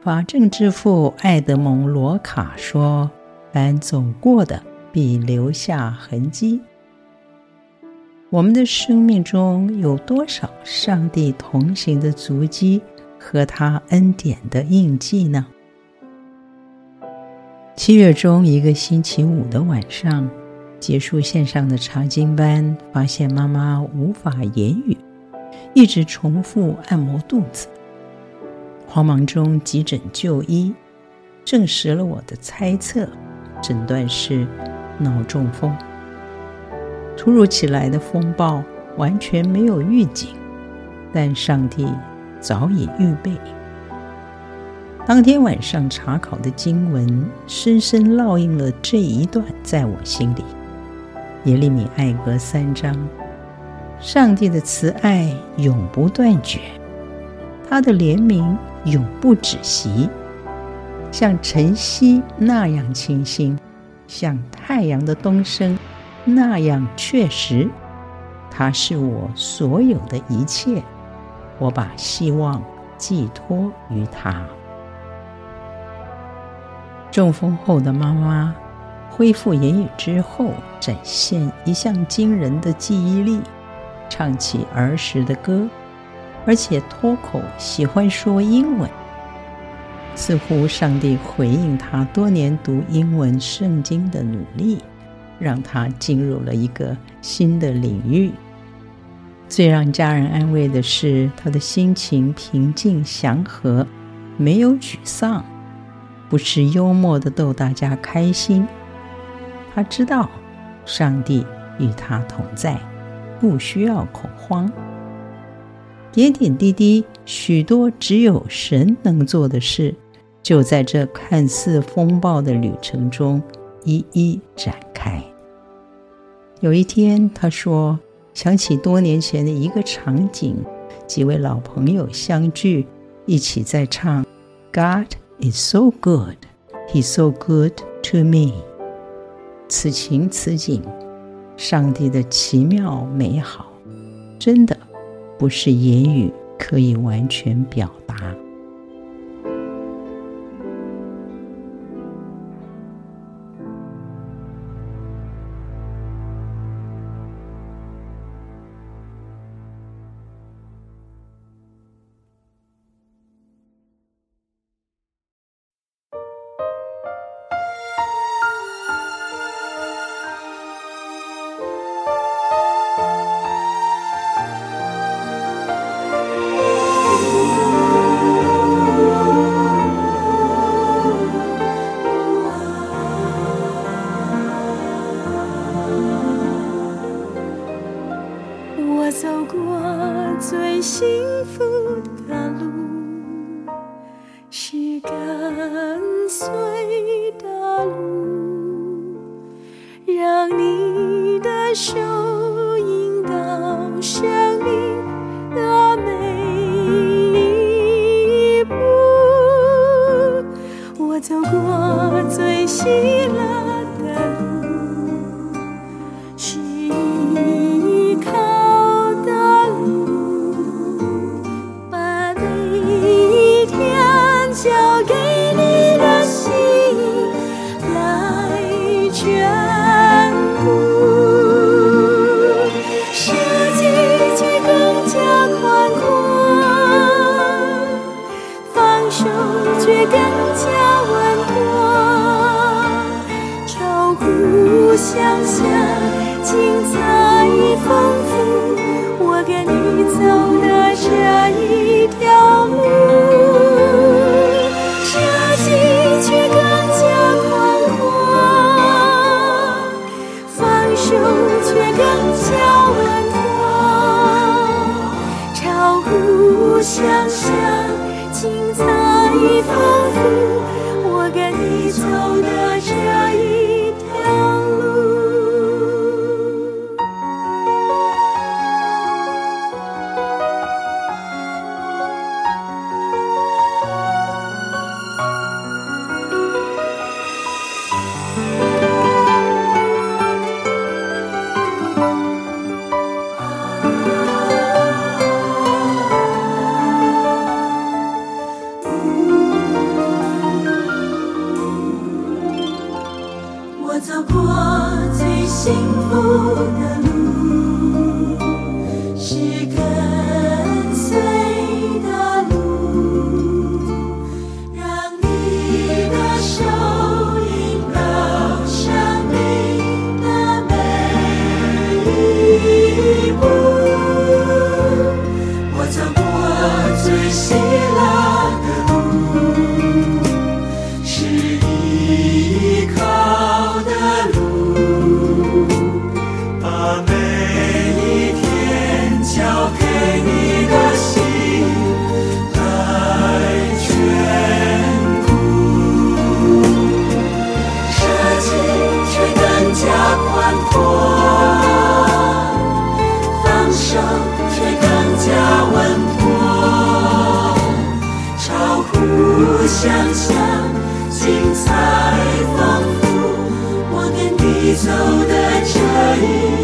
法政之父爱德蒙·罗卡说：“凡走过的，必留下痕迹。”我们的生命中有多少上帝同行的足迹和他恩典的印记呢？七月中一个星期五的晚上，结束线上的查经班，发现妈妈无法言语，一直重复按摩肚子。慌忙中急诊就医，证实了我的猜测，诊断是脑中风。突如其来的风暴完全没有预警，但上帝早已预备。当天晚上查考的经文深深烙印了这一段在我心里。耶利米哀歌三章，上帝的慈爱永不断绝，他的怜悯永不止息，像晨曦那样清新，像太阳的东升。那样确实，他是我所有的一切，我把希望寄托于他。中风后的妈妈恢复言语之后，展现一项惊人的记忆力，唱起儿时的歌，而且脱口喜欢说英文。似乎上帝回应他多年读英文圣经的努力。让他进入了一个新的领域。最让家人安慰的是，他的心情平静祥和，没有沮丧，不是幽默的逗大家开心。他知道上帝与他同在，不需要恐慌。点点滴滴，许多只有神能做的事，就在这看似风暴的旅程中一一展开。有一天，他说：“想起多年前的一个场景，几位老朋友相聚，一起在唱 ‘God is so good, He's so good to me’。此情此景，上帝的奇妙美好，真的不是言语可以完全表达。”过最幸福的路是跟随的路，让你的手引导生命的每一步。我走过最喜乐。想象精彩丰富，我跟你走的这一条路，设计却更加宽阔，放手却更加稳妥，超乎想象精彩你仿佛，我跟你走的 people. 走的这一